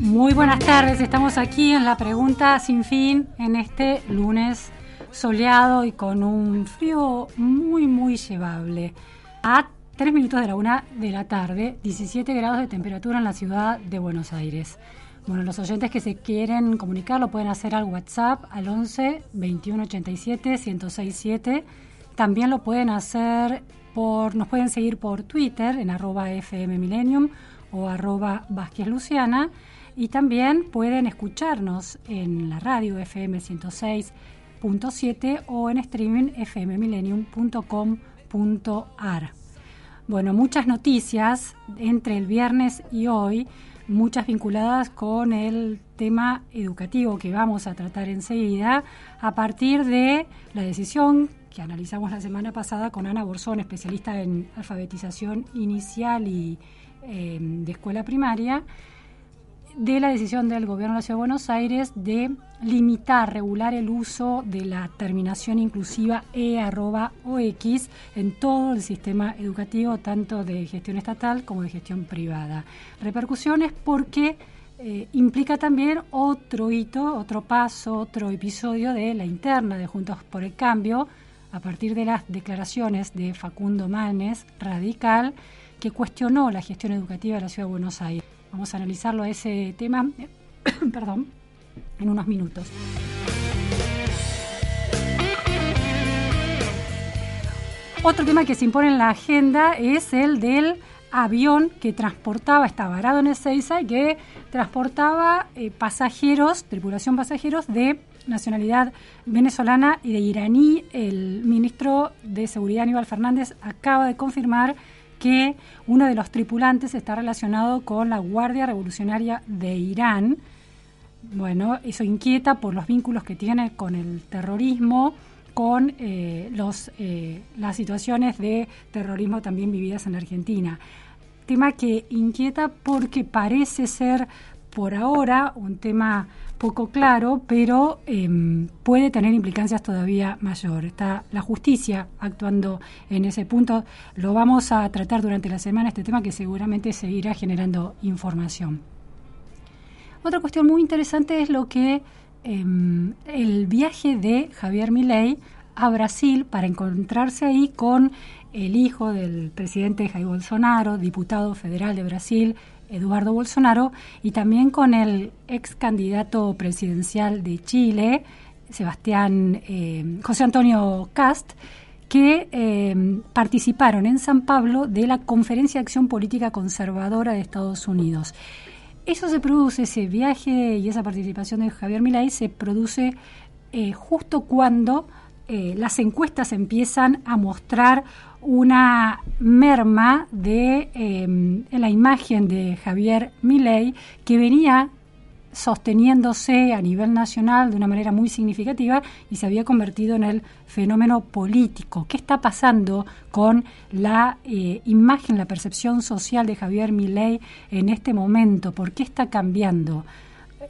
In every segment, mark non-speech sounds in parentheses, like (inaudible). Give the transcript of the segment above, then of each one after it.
Muy buenas tardes, estamos aquí en la pregunta sin fin en este lunes soleado y con un frío muy muy llevable. A 3 minutos de la una de la tarde, 17 grados de temperatura en la ciudad de Buenos Aires. Bueno, los oyentes que se quieren comunicar lo pueden hacer al WhatsApp al 11 21 87 1067. También lo pueden hacer por, nos pueden seguir por Twitter en arroba FM Millennium o arroba Vázquez Luciana y también pueden escucharnos en la radio FM 106.7 o en streaming fmmillennium.com.ar. Bueno, muchas noticias entre el viernes y hoy, muchas vinculadas con el tema educativo que vamos a tratar enseguida, a partir de la decisión que analizamos la semana pasada con Ana Borzón, especialista en alfabetización inicial y eh, de escuela primaria, de la decisión del Gobierno de la Ciudad de Buenos Aires de limitar, regular el uso de la terminación inclusiva E o X en todo el sistema educativo, tanto de gestión estatal como de gestión privada. Repercusiones porque eh, implica también otro hito, otro paso, otro episodio de la interna de Juntos por el Cambio, a partir de las declaraciones de Facundo Manes, radical, que cuestionó la gestión educativa de la Ciudad de Buenos Aires. Vamos a analizarlo a ese tema, (coughs) perdón, en unos minutos. Otro tema que se impone en la agenda es el del avión que transportaba, estaba varado en Ezeiza y que transportaba eh, pasajeros, tripulación pasajeros de nacionalidad venezolana y de iraní. El ministro de Seguridad Aníbal Fernández acaba de confirmar que uno de los tripulantes está relacionado con la Guardia Revolucionaria de Irán. Bueno, eso inquieta por los vínculos que tiene con el terrorismo, con eh, los, eh, las situaciones de terrorismo también vividas en Argentina. Tema que inquieta porque parece ser por ahora un tema poco claro, pero em, puede tener implicancias todavía mayor. Está la justicia actuando en ese punto. Lo vamos a tratar durante la semana, este tema que seguramente seguirá generando información. Otra cuestión muy interesante es lo que em, el viaje de Javier Milei a Brasil para encontrarse ahí con el hijo del presidente Jair Bolsonaro, diputado federal de Brasil, Eduardo Bolsonaro, y también con el ex candidato presidencial de Chile, Sebastián eh, José Antonio Cast, que eh, participaron en San Pablo de la Conferencia de Acción Política Conservadora de Estados Unidos. Eso se produce, ese viaje y esa participación de Javier Milei se produce eh, justo cuando las encuestas empiezan a mostrar una merma de em, la imagen de Javier Milei que venía sosteniéndose a nivel nacional de una manera muy significativa y se había convertido en el fenómeno político. ¿Qué está pasando con la eh, imagen, la percepción social de Javier Milei en este momento? ¿Por qué está cambiando?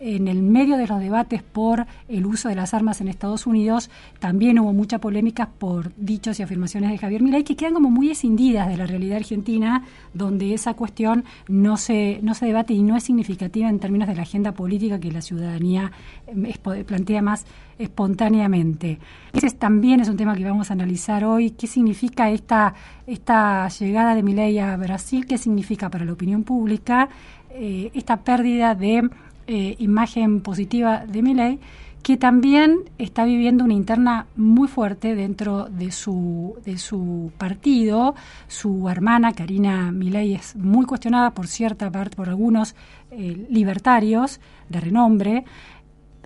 En el medio de los debates por el uso de las armas en Estados Unidos, también hubo mucha polémica por dichos y afirmaciones de Javier Milei que quedan como muy escindidas de la realidad argentina, donde esa cuestión no se, no se debate y no es significativa en términos de la agenda política que la ciudadanía eh, plantea más espontáneamente. Ese también es un tema que vamos a analizar hoy. ¿Qué significa esta, esta llegada de Milei a Brasil? ¿Qué significa para la opinión pública? Eh, esta pérdida de eh, imagen positiva de Milei, que también está viviendo una interna muy fuerte dentro de su, de su partido. Su hermana, Karina Milei, es muy cuestionada por cierta parte, por algunos eh, libertarios de renombre.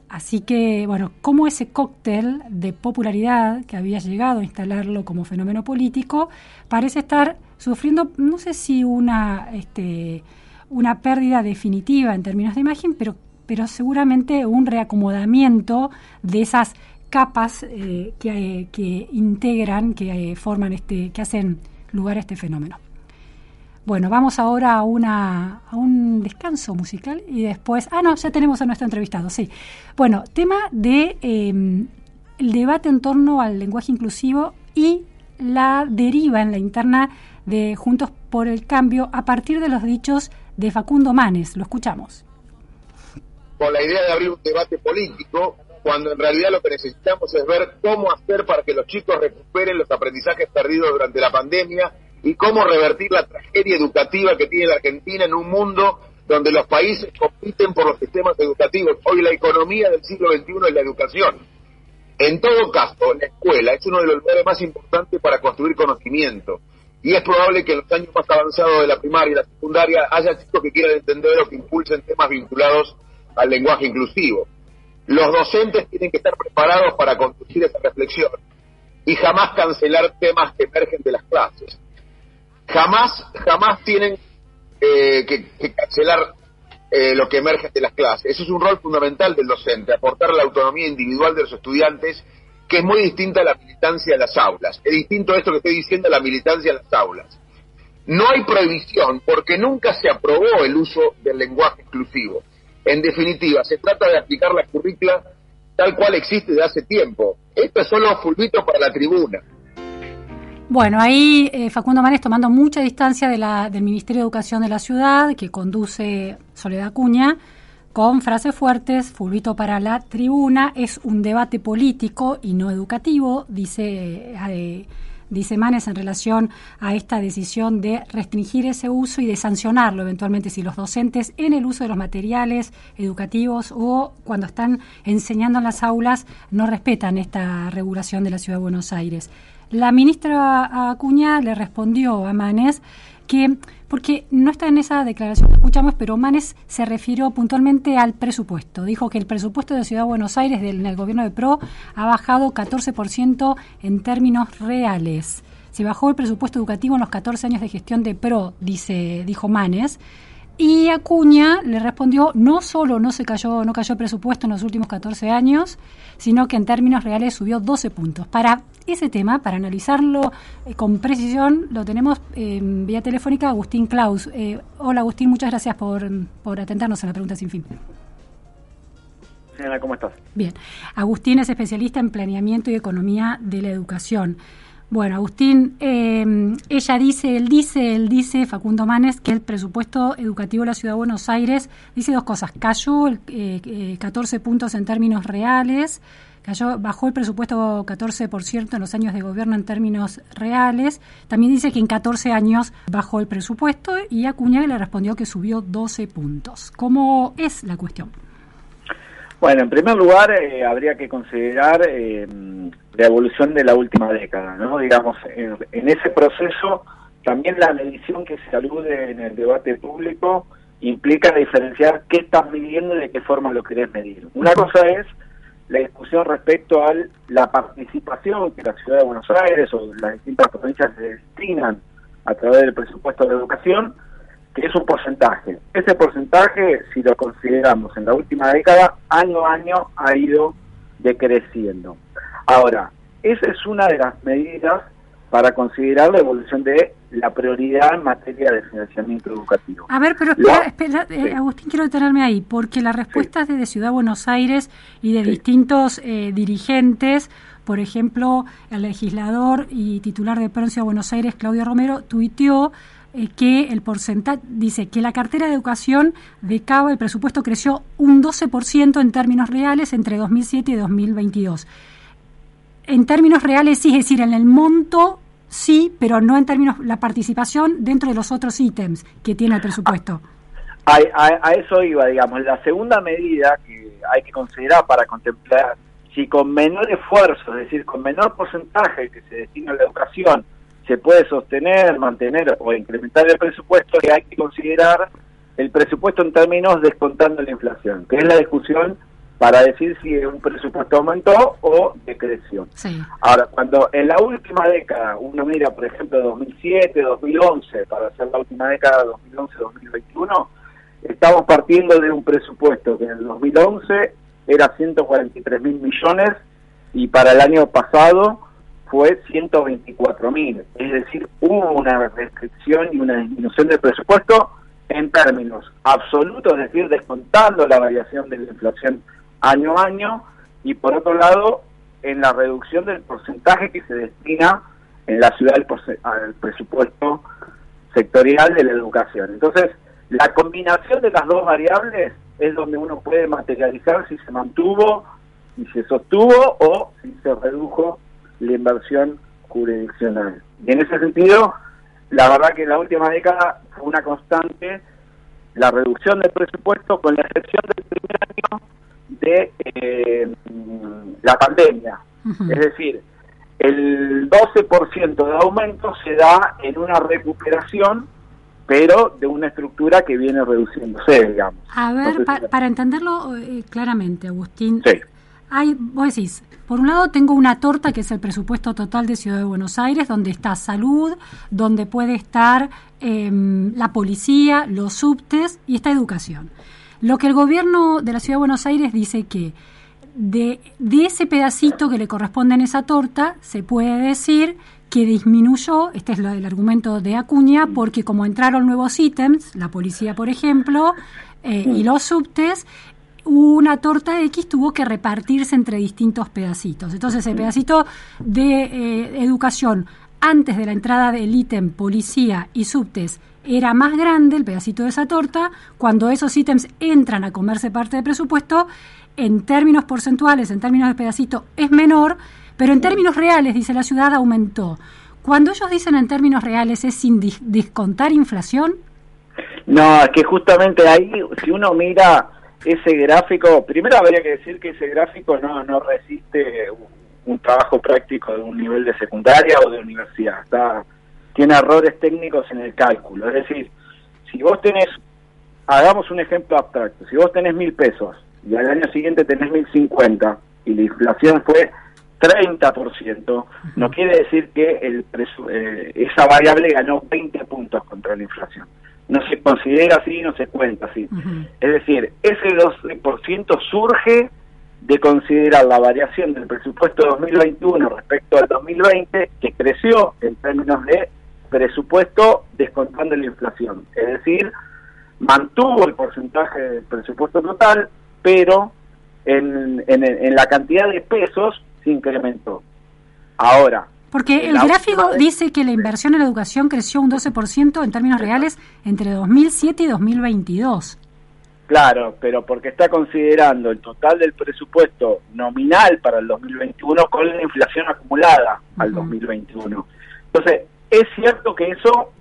Así que, bueno, como ese cóctel de popularidad que había llegado a instalarlo como fenómeno político parece estar sufriendo, no sé si una, este, una pérdida definitiva en términos de imagen, pero, pero seguramente un reacomodamiento de esas capas eh, que, que, integran, que forman este, que hacen lugar a este fenómeno. Bueno, vamos ahora a, una, a un descanso musical y después... Ah, no, ya tenemos a nuestro entrevistado, sí. Bueno, tema de em, el debate en torno al lenguaje inclusivo y la deriva en la interna de Juntos por el Cambio a partir de los dichos de Facundo Manes. Lo escuchamos. Con la idea de abrir un debate político, cuando en realidad lo que necesitamos es ver cómo hacer para que los chicos recuperen los aprendizajes perdidos durante la pandemia y cómo revertir la tragedia educativa que tiene la Argentina en un mundo donde los países compiten por los sistemas educativos. Hoy la economía del siglo XXI es la educación. En todo caso, la escuela es uno de los lugares más importantes para construir conocimiento. Y es probable que en los años más avanzados de la primaria y la secundaria haya chicos que quieran entender o que impulsen temas vinculados al lenguaje inclusivo. Los docentes tienen que estar preparados para conducir esa reflexión y jamás cancelar temas que emergen de las clases jamás, jamás tienen eh, que, cancelar eh, lo que emerge de las clases. Ese es un rol fundamental del docente, aportar la autonomía individual de los estudiantes, que es muy distinta a la militancia en las aulas. Es distinto esto que estoy diciendo a la militancia en las aulas. No hay prohibición porque nunca se aprobó el uso del lenguaje exclusivo. En definitiva, se trata de aplicar la currícula tal cual existe desde hace tiempo. Esto es solo fulbito para la tribuna. Bueno, ahí eh, Facundo Manes tomando mucha distancia de la, del Ministerio de Educación de la ciudad, que conduce Soledad Cuña, con frases fuertes, fulvito para la tribuna, es un debate político y no educativo, dice, eh, dice Manes en relación a esta decisión de restringir ese uso y de sancionarlo eventualmente si los docentes en el uso de los materiales educativos o cuando están enseñando en las aulas no respetan esta regulación de la Ciudad de Buenos Aires. La ministra Acuña le respondió a Manes que, porque no está en esa declaración que escuchamos, pero Manes se refirió puntualmente al presupuesto. Dijo que el presupuesto de Ciudad de Buenos Aires del, el gobierno de PRO ha bajado 14% en términos reales. Se bajó el presupuesto educativo en los 14 años de gestión de PRO, dice, dijo Manes. Y Acuña le respondió, no solo no se cayó, no cayó el presupuesto en los últimos 14 años, sino que en términos reales subió 12 puntos. Para ese tema, para analizarlo eh, con precisión, lo tenemos en vía telefónica Agustín Klaus. Eh, hola Agustín, muchas gracias por, por atendernos a la pregunta sin fin. Señora, ¿cómo estás? Bien. Agustín es especialista en planeamiento y economía de la educación. Bueno, Agustín, em, ella dice, él dice, él dice, Facundo Manes, que el presupuesto educativo de la Ciudad de Buenos Aires dice dos cosas. Cayó eh, 14 eh, puntos en términos reales, cayó, bajó el presupuesto 14% en los años de gobierno en términos reales. También dice que en 14 años bajó el presupuesto y Acuña le respondió que subió 12 puntos. ¿Cómo es la cuestión? Bueno, en primer lugar, eh, habría que considerar eh, la evolución de la última década, ¿no? Digamos, en, ese proceso, también la medición que se alude en el debate público implica diferenciar qué estás midiendo y de qué forma lo querés medir. Una cosa es la discusión respecto a la participación que la ciudad de Buenos Aires o las distintas provincias se destinan a través del presupuesto de educación, que es un porcentaje. Ese porcentaje, si lo consideramos en la última década, año a año ha ido decreciendo. Ahora, esa es una de las medidas para considerar la evolución de la prioridad en materia de financiamiento educativo. A ver, pero espera, espera eh, Agustín, quiero detenerme ahí, porque las respuestas de Ciudad Buenos Aires y de distintos eh, dirigentes, por ejemplo, el legislador y titular de Provincia de Buenos Aires, Claudio Romero, tuiteó eh, que el porcentaje, dice que la cartera de educación de Cava, el presupuesto creció un 12% en términos reales entre 2007 y 2022. En términos reales, sí, es decir, en el monto sí, pero no en términos la participación dentro de los otros ítems que tiene el presupuesto. A, a, eso iba, digamos. La segunda medida que hay que considerar para contemplar si con menor esfuerzo, es decir, con menor porcentaje que se destina a la educación, se puede sostener, mantener o incrementar el presupuesto, que hay que considerar el presupuesto en términos descontando la inflación, que es la discusión para decir si un presupuesto aumentó o decreció. Ahora, cuando en la última década, uno mira, por ejemplo, 2007, 2011, para hacer la última década, 2011-2021, estamos partiendo de un presupuesto que en el 2011 era 143 mil millones y para el año pasado fue 124 mil. Es decir, hubo una restricción y una disminución del presupuesto en términos absolutos, es decir, descontando la variación de la inflación año a año y por otro lado en la reducción del porcentaje que se destina en la ciudad al, presupuesto sectorial de la educación. Entonces, la combinación de las dos variables es donde uno puede materializar si se mantuvo, si se sostuvo o si se redujo la inversión jurisdiccional. Y en ese sentido, la verdad que en la última década fue una constante la reducción del presupuesto, con la excepción del primer año de eh, la pandemia. Es decir, el 12% de aumento se da en una recuperación, pero de una estructura que viene reduciéndose, digamos. A ver, para entenderlo eh, claramente, Agustín. Sí. Hay, vos decís, por un lado tengo una torta que es el presupuesto total de Ciudad de Buenos Aires, donde está salud, donde puede estar em, la policía, los subtes y está educación. Lo que el gobierno de la Ciudad de Buenos Aires dice que de, de ese pedacito que le corresponde en esa torta, se puede decir que disminuyó, este es lo del argumento de Acuña, porque como entraron nuevos ítems, la policía por ejemplo, eh, y los subtes, una torta X tuvo que repartirse entre distintos pedacitos. Entonces el pedacito de eh, educación antes de la entrada del ítem policía y subtes era más grande el pedacito de esa torta, cuando esos ítems entran a comerse parte del presupuesto, en términos porcentuales, en términos de pedacito, es menor, pero en términos reales, dice la ciudad, aumentó. Cuando ellos dicen en términos reales, ¿es sin descontar inflación? No, es que justamente ahí, si uno mira ese gráfico, primero habría que decir que ese gráfico no, no resiste un trabajo práctico de un nivel de secundaria o de universidad. Está tiene errores técnicos en el cálculo. Es decir, si vos tenés, hagamos un ejemplo abstracto, si vos tenés mil pesos y al año siguiente tenés mil cincuenta y la inflación fue 30%, no quiere decir que el eh, esa variable ganó 20 puntos contra la inflación. No se considera así, no se cuenta así. Es decir, ese 12% surge de considerar la variación del presupuesto 2021 respecto al 2020, que creció en términos de presupuesto descontando la inflación. Es decir, mantuvo el porcentaje del presupuesto total, pero en, en, la cantidad de pesos se incrementó. Ahora. Porque el gráfico dice que la inversión en la educación creció un 12% en términos reales entre 2007 y 2022. Claro, pero porque está considerando el total del presupuesto nominal para el 2021 con la inflación acumulada al 2021. Entonces, es cierto que eso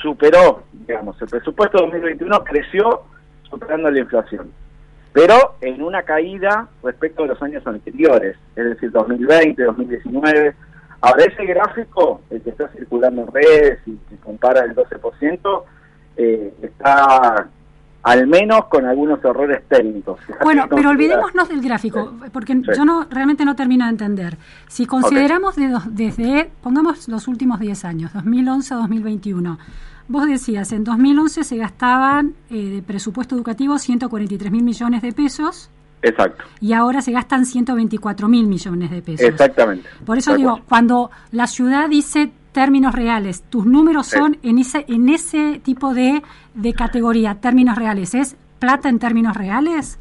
superó, digamos, el presupuesto 2021 creció superando la inflación, pero en una caída respecto a los años anteriores, es decir, 2020, 2019. Ahora, ese gráfico, el que está circulando en redes y que compara el 12%, eh, está al menos con algunos errores técnicos. Bueno, pero olvidémonos del gráfico, porque yo no realmente no termino de entender. Si consideramos desde, pongamos los últimos 10 años, 2011 a 2021, vos decías, en 2011 se gastaban eh, de presupuesto educativo 143 mil millones de pesos. Exacto. Y ahora se gastan 124 mil millones de pesos. Exactamente. Por eso digo, cuando la ciudad dice términos reales. Tus números son en ese en ese tipo de, de categoría, términos reales. ¿Es plata en términos reales?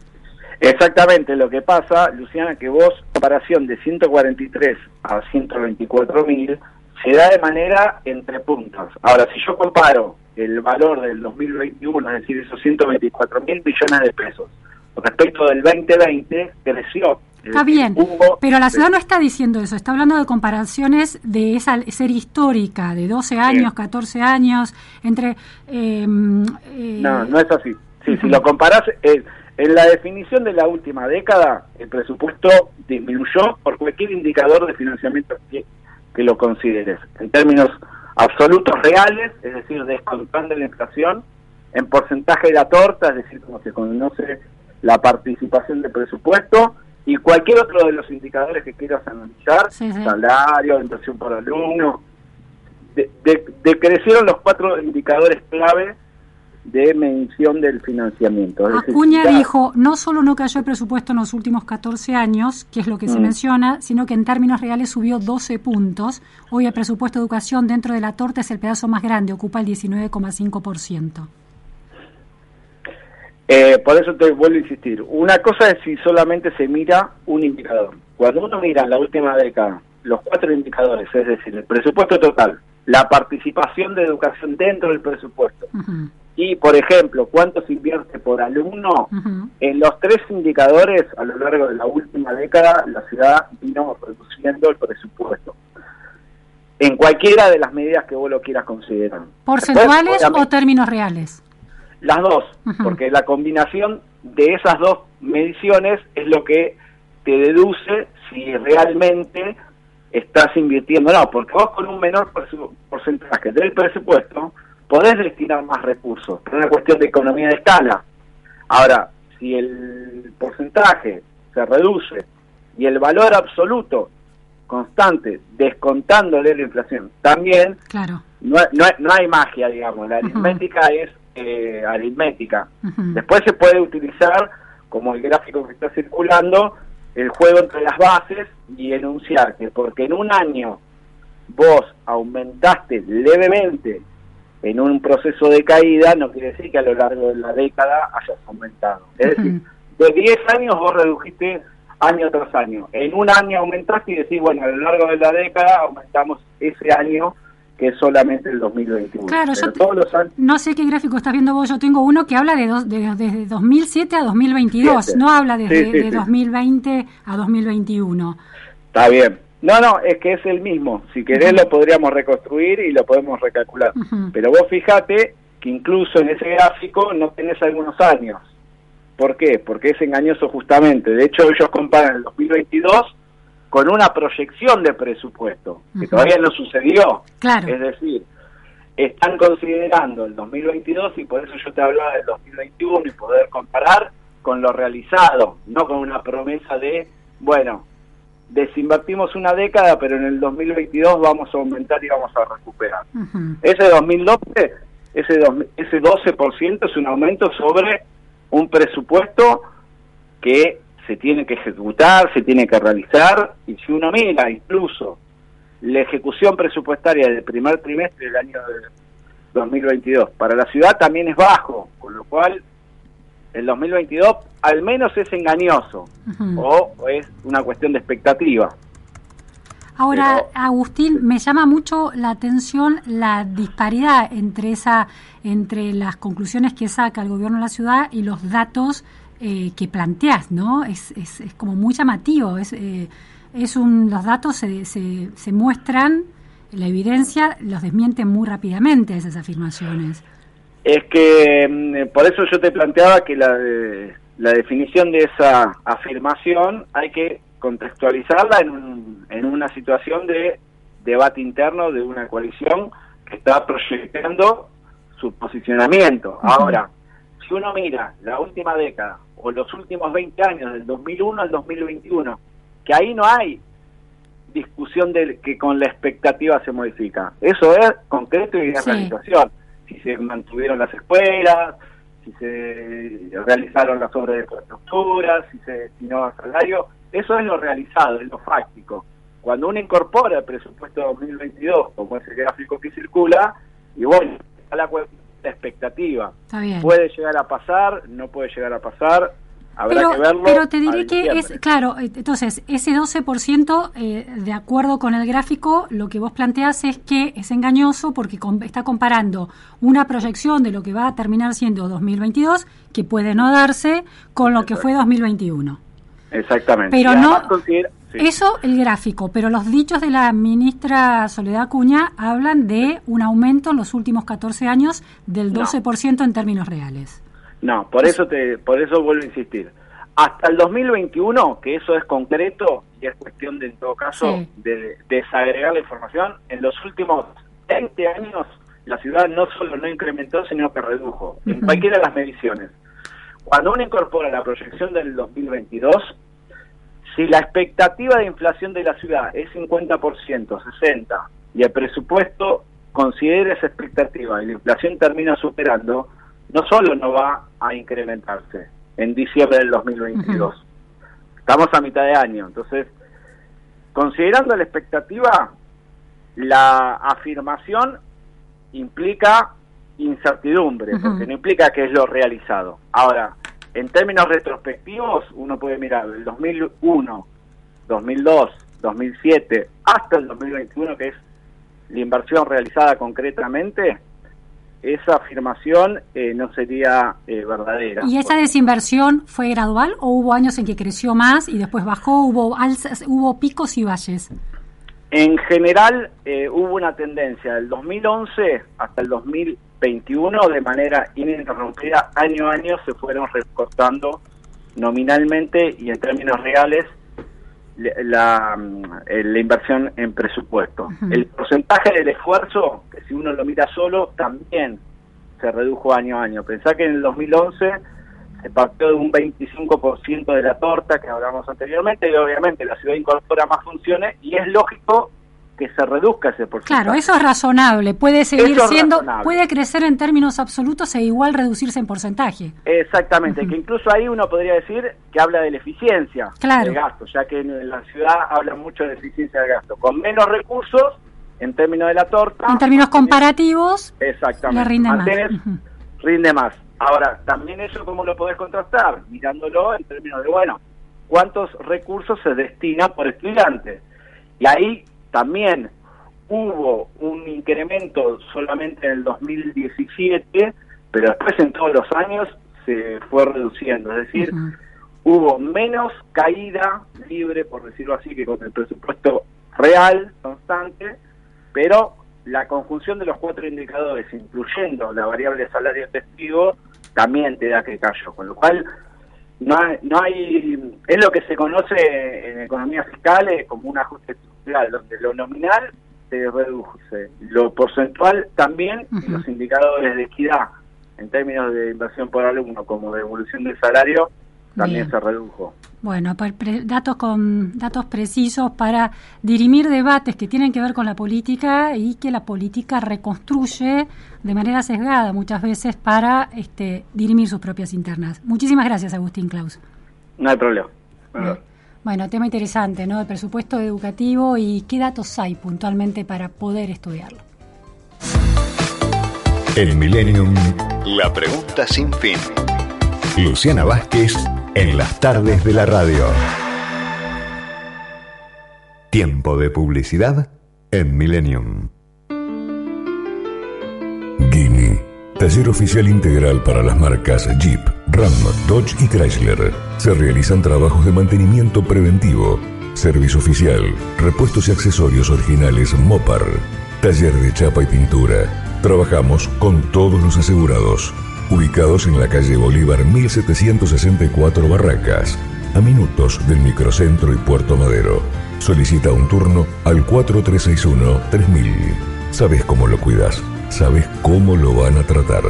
Exactamente, lo que pasa, Luciana, que vos, comparación de 143 a 124 mil, se da de manera entre puntos. Ahora, si yo comparo el valor del 2021, es decir, esos 124 mil millones de pesos, respecto del 2020, creció Está bien, pero la ciudad no está diciendo eso, está hablando de comparaciones de esa serie histórica, de 12 años, 14 años, entre... Em, eh, no, no es así. Sí, Si lo comparás, eh, en la definición de la última década, el presupuesto disminuyó por cualquier indicador de financiamiento que, que lo consideres. En términos absolutos reales, es decir, descontando la inflación, en porcentaje de la torta, es decir, como se conoce la participación del presupuesto y cualquier otro de los indicadores que quieras analizar, salario, inversión por alumno, decrecieron los cuatro indicadores clave de medición del financiamiento. Acuña dijo, no solo no cayó el presupuesto en los últimos 14 años, que es lo que se mm. menciona, sino que en términos reales subió 12 puntos. Hoy el presupuesto de educación dentro de la torta es el pedazo más grande, ocupa el 19,5%. Eh, por eso te vuelvo a insistir. Una cosa es si solamente se mira un indicador. Cuando uno mira en la última década los cuatro indicadores, es decir, el presupuesto total, la participación de educación dentro del presupuesto y, por ejemplo, cuánto se invierte por alumno, en los tres indicadores a lo largo de la última década la ciudad vino reduciendo el presupuesto. En cualquiera de las medidas que vos lo quieras considerar. ¿Porcentuales o términos reales? Las dos, porque la combinación de esas dos mediciones es lo que te deduce si realmente estás invirtiendo. No, porque vos con un menor porcentaje del presupuesto podés destinar más recursos, es una cuestión de economía de escala. Ahora, si el porcentaje se reduce y el valor absoluto constante, descontándole la inflación, también claro. no, no hay magia, digamos, la aritmética es eh, aritmética. Después se puede utilizar, como el gráfico que está circulando, el juego entre las bases y enunciar que porque en un año vos aumentaste levemente en un proceso de caída, no quiere decir que a lo largo de la década hayas aumentado. Es decir, de 10 años vos redujiste año tras año. En un año aumentaste y decís, bueno, a lo largo de la década aumentamos ese año que es solamente el 2021. Claro, yo no sé qué gráfico estás viendo vos, yo tengo uno que habla de, desde 2007 a 2022, no habla desde de 2020 a 2021. Está bien. No, no, es que es el mismo. Si querés lo podríamos reconstruir y lo podemos recalcular. Pero vos fíjate que incluso en ese gráfico no tenés algunos años. ¿Por qué? Porque es engañoso justamente. De hecho, ellos comparan el 2022 con una proyección de presupuesto, que todavía no sucedió. Claro. Es decir, están considerando el 2022 y por eso yo te hablaba del 2021 y poder comparar con lo realizado, no con una promesa de, bueno, desinvertimos una década, pero en el 2022 vamos a aumentar y vamos a recuperar. Ese 2012, ese, ese 12% es un aumento sobre un presupuesto que se tiene que ejecutar, se tiene que realizar, y si uno mira incluso la ejecución presupuestaria del primer trimestre del año 2022 para la ciudad también es bajo, con lo cual el 2022 al menos es engañoso o es una cuestión de expectativa. Ahora, Agustín, me llama mucho la atención la disparidad entre esa entre las conclusiones que saca el gobierno de la ciudad y los datos eh, que planteas, ¿no? Es, es, es, como muy llamativo. Es, eh, es un, los datos se, se, se, muestran, la evidencia los desmienten muy rápidamente esas afirmaciones. Es que mm, por eso yo te planteaba que la, la definición de esa afirmación hay que contextualizarla en, un, en una situación de debate interno de una coalición que está proyectando su posicionamiento. Ahora, si uno mira la última década o los últimos 20 años, del 2001 al 2021, que ahí no hay discusión de que con la expectativa se modifica. Eso es concreto y de realización. Si se mantuvieron las escuelas, si se realizaron las obras de infraestructura, si se destinó a salario, eso es lo realizado, es lo fáctico. Cuando uno incorpora el presupuesto 2022, como es el gráfico que circula, y bueno, a la la expectativa. Puede llegar a pasar, no puede llegar a pasar, habrá pero, que verlo. Pero te diré que es, claro, eh, entonces, ese 12%, eh, de acuerdo con el gráfico, lo que vos planteas es que es engañoso porque está comparando una proyección de lo que va a terminar siendo 2022, que puede no darse, con lo que fue 2021. Exactamente. Pero no, eso el gráfico, pero los dichos de la ministra Soledad Cuña hablan de un aumento en los últimos 14 años del 12% en términos reales. No, por eso te por eso vuelvo a insistir. Hasta el 2021, que eso es concreto y es cuestión de en todo caso de desagregar la información, en los últimos 20 años la ciudad no solo no incrementó, sino que redujo en cualquiera de las mediciones. cuando uno incorpora la proyección del 2022, si la expectativa de inflación de la ciudad es 50%, 60%, y el presupuesto considera esa expectativa y la inflación termina superando, no solo no va a incrementarse en diciembre del 2022. Estamos a mitad de año, entonces, considerando la expectativa, la afirmación implica incertidumbre, porque no implica que es lo realizado. Ahora, en términos retrospectivos, uno puede mirar el 2001, 2002, 2007, hasta el 2021, que es la inversión realizada concretamente, esa afirmación eh, no sería eh, verdadera. ¿Y esa desinversión fue gradual o hubo años en que creció más y después bajó? ¿Hubo, alzas, hubo picos y valles? En general eh, hubo una tendencia del 2011 hasta el 2021 de manera ininterrumpida, año a año se fueron recortando nominalmente y en términos reales la, eh, la, inversión en presupuesto. El porcentaje del esfuerzo, que si uno lo mira solo, también se redujo año a año. Pensá que en el 2011 se partió de un 25% de la torta que hablamos anteriormente y obviamente la ciudad incorpora más funciones y es lógico que se reduzca ese porcentaje. Claro, eso es razonable. Puede seguir siendo, puede crecer en términos absolutos e igual reducirse en porcentaje. Exactamente, que incluso ahí uno podría decir que habla de la eficiencia del gasto, ya que en la ciudad habla mucho de eficiencia del gasto. Con menos recursos, en términos de la torta. En términos comparativos, exactamente, rinde más. Rinde más. Ahora, también eso, ¿cómo lo podés contrastar? Mirándolo en términos de, bueno, ¿cuántos recursos se destinan por estudiante? Y ahí también hubo un incremento solamente en el 2017, pero después en todos los años se fue reduciendo, es decir, hubo menos caída libre, por decirlo así, que con el presupuesto real, constante, pero la conjunción de los cuatro indicadores, incluyendo la variable salario testigo, también te da que cayó, con lo cual no hay, no hay es lo que se conoce en economía fiscal como un ajuste donde lo nominal se reduce, lo porcentual también, y los indicadores de equidad en términos de inversión por alumno como de evolución del salario también se redujo. Bueno, datos con datos precisos para dirimir debates que tienen que ver con la política y que la política reconstruye de manera sesgada muchas veces para este, dirimir sus propias internas. Muchísimas gracias, Agustín Klaus. No hay problema. Bueno, tema interesante, ¿no? El presupuesto educativo y qué datos hay puntualmente para poder estudiarlo. El Millennium. La pregunta sin fin. Luciana Vázquez en las tardes de la radio. Tiempo de publicidad en Millennium. Guinea, taller oficial integral para las marcas Jeep, Ram, Dodge y Chrysler. Se realizan trabajos de mantenimiento preventivo, servicio oficial, repuestos y accesorios originales Mopar, taller de chapa y pintura. Trabajamos con todos los asegurados. Ubicados en la calle Bolívar 1764 Barracas, a minutos del microcentro y Puerto Madero. Solicita un turno al 4361-3000. Sabes cómo lo cuidas, sabes cómo lo van a tratar.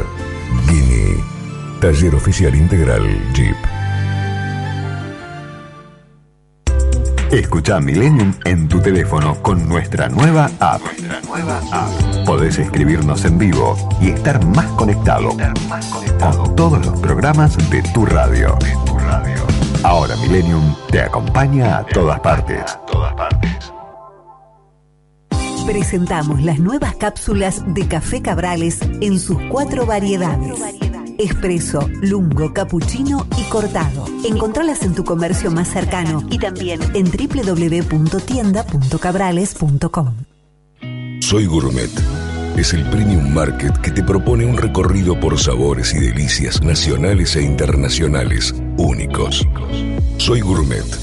Guinea. Taller Oficial Integral Jeep. Escucha Millennium en tu teléfono con nuestra nueva app. Nuestra nueva app. Podés escribirnos en vivo y estar más conectado, con todos los programas de tu radio. De tu radio. Ahora Millennium te acompaña a todas partes. A todas partes. Presentamos las nuevas cápsulas de Café Cabrales en sus cuatro variedades Espresso, lungo, cappuccino y cortado. Encontralas en tu comercio más cercano y también en www.tienda.cabrales.com. Soy Gourmet. Es el premium market que te propone un recorrido por sabores y delicias nacionales e internacionales únicos. Soy Gourmet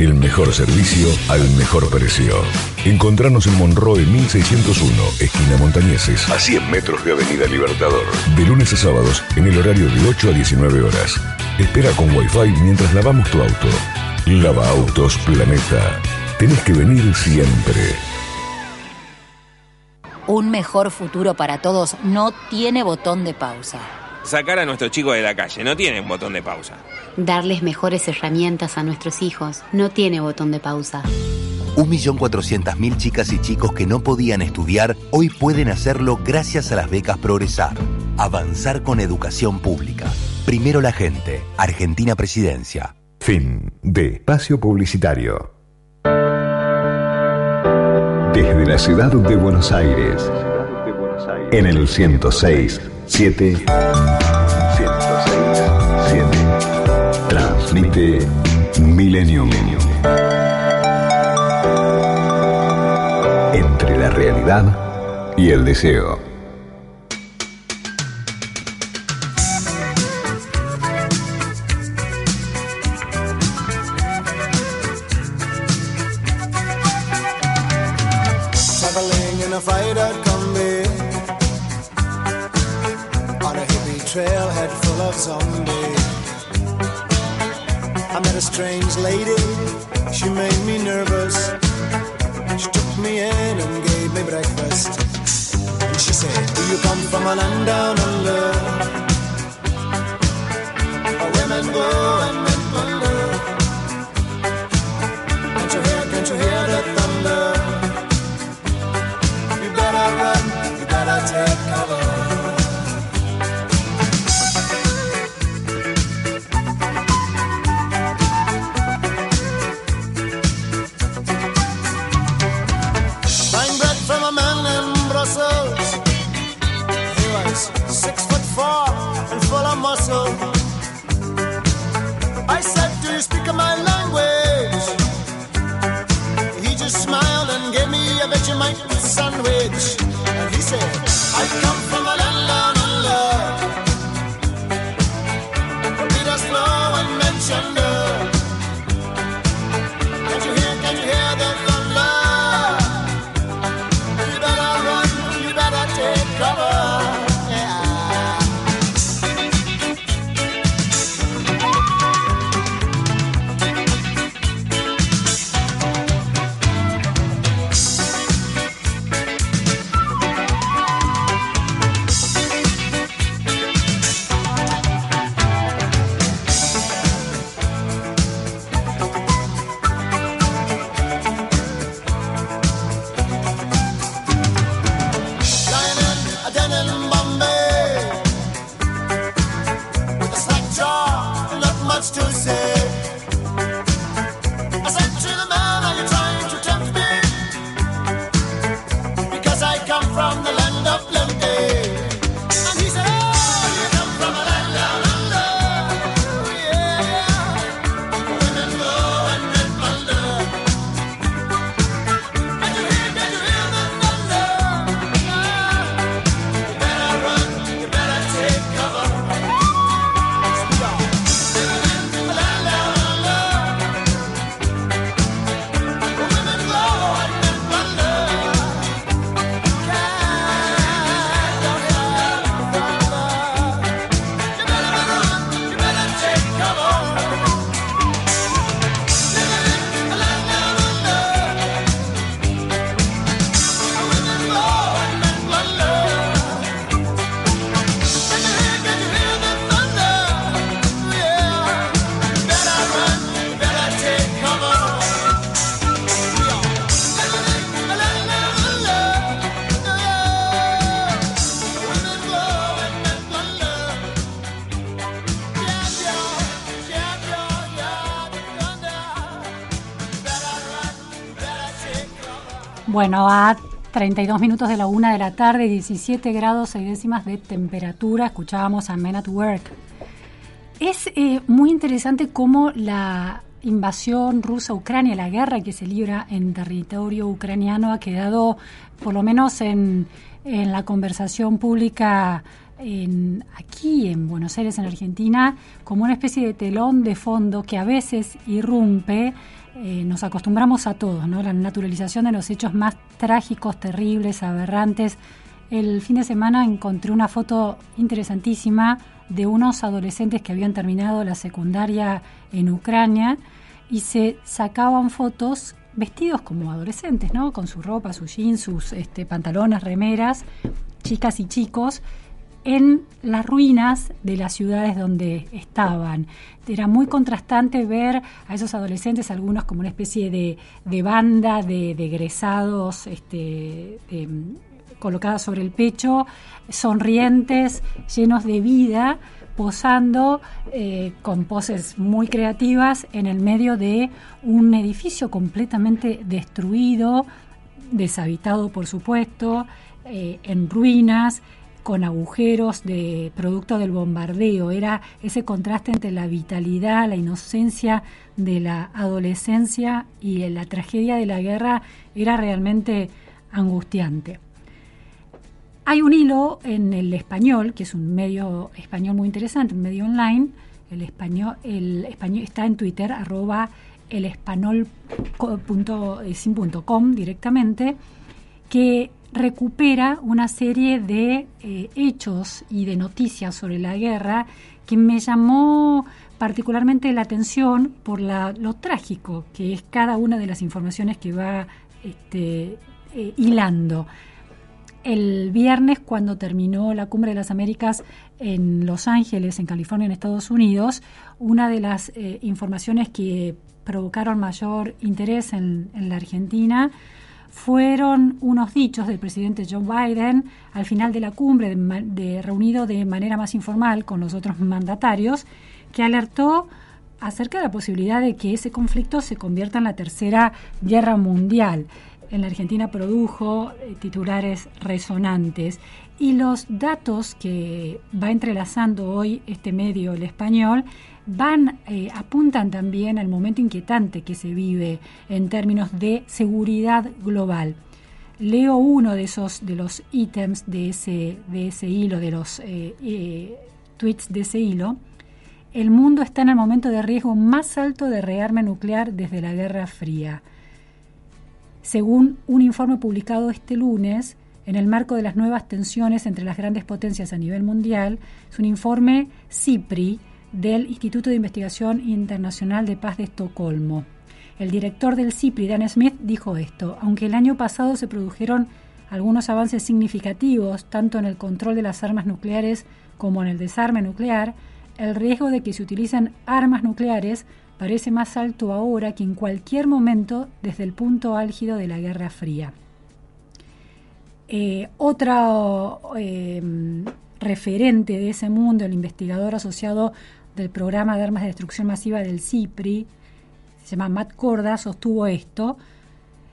El mejor servicio al mejor precio. Encontrarnos en Monroe 1601, esquina Montañeses, a 100 metros de Avenida Libertador. De lunes a sábados, en el horario de 8 a 19 horas. Espera con Wi-Fi mientras lavamos tu auto. Lava Autos Planeta. Tenés que venir siempre. Un mejor futuro para todos no tiene botón de pausa. Sacar a nuestros chicos de la calle no tiene un botón de pausa. Darles mejores herramientas a nuestros hijos no tiene botón de pausa. 1.400.000 chicas y chicos que no podían estudiar hoy pueden hacerlo gracias a las becas Progresar. Avanzar con educación pública. Primero la gente. Argentina Presidencia. Fin de espacio publicitario. Desde la ciudad de Buenos Aires, en el 106, 7, 106, 7, transmite Millennium. Entre la realidad y el deseo. Come. Bueno, a 32 minutos de la una de la tarde, 17 grados 6 décimas de temperatura. Escuchábamos a Men at Work. Es eh, muy interesante cómo la invasión rusa Ucrania, la guerra que se libra en territorio ucraniano, ha quedado, por lo menos en, en la conversación pública en, aquí en Buenos Aires, en Argentina, como una especie de telón de fondo que a veces irrumpe. Eh, nos acostumbramos a todos, ¿no? La naturalización de los hechos más trágicos, terribles, aberrantes. El fin de semana encontré una foto interesantísima de unos adolescentes que habían terminado la secundaria en Ucrania y se sacaban fotos vestidos como adolescentes, ¿no? Con su ropa, sus jeans, sus este, pantalones, remeras, chicas y chicos, en las ruinas de las ciudades donde estaban. Era muy contrastante ver a esos adolescentes, algunos como una especie de, de banda de, de egresados este, colocadas sobre el pecho, sonrientes, llenos de vida, posando eh, con poses muy creativas en el medio de un edificio completamente destruido, deshabitado por supuesto, eh, en ruinas, con agujeros de producto del bombardeo. Era ese contraste entre la vitalidad, la inocencia de la adolescencia y la tragedia de la guerra era realmente angustiante. Hay un hilo en el español, que es un medio español muy interesante, un medio online. El español, el español está en Twitter, arroba el español.com directamente, que recupera una serie de eh, hechos y de noticias sobre la guerra que me llamó particularmente la atención por la, lo trágico que es cada una de las informaciones que va este, eh, hilando. El viernes, cuando terminó la Cumbre de las Américas en Los Ángeles, en California, en Estados Unidos, una de las eh, informaciones que provocaron mayor interés en, en la Argentina fueron unos dichos del presidente Joe Biden al final de la cumbre, de, reunido de manera más informal con los otros mandatarios, que alertó acerca de la posibilidad de que ese conflicto se convierta en la tercera guerra mundial. En la Argentina produjo eh, titulares resonantes y los datos que va entrelazando hoy este medio, el español, van eh, apuntan también al momento inquietante que se vive en términos de seguridad global. Leo uno de esos de los ítems de ese de ese hilo de los eh, eh, tweets de ese hilo. El mundo está en el momento de riesgo más alto de rearme nuclear desde la Guerra Fría. Según un informe publicado este lunes, en el marco de las nuevas tensiones entre las grandes potencias a nivel mundial, es un informe CIPRI, del Instituto de Investigación Internacional de Paz de Estocolmo. El director del CIPRI, Dan Smith, dijo esto, aunque el año pasado se produjeron algunos avances significativos tanto en el control de las armas nucleares como en el desarme nuclear, el riesgo de que se utilicen armas nucleares parece más alto ahora que en cualquier momento desde el punto álgido de la Guerra Fría. Eh, otra eh, referente de ese mundo, el investigador asociado del programa de armas de destrucción masiva del CIPRI, se llama Matt Corda, sostuvo esto.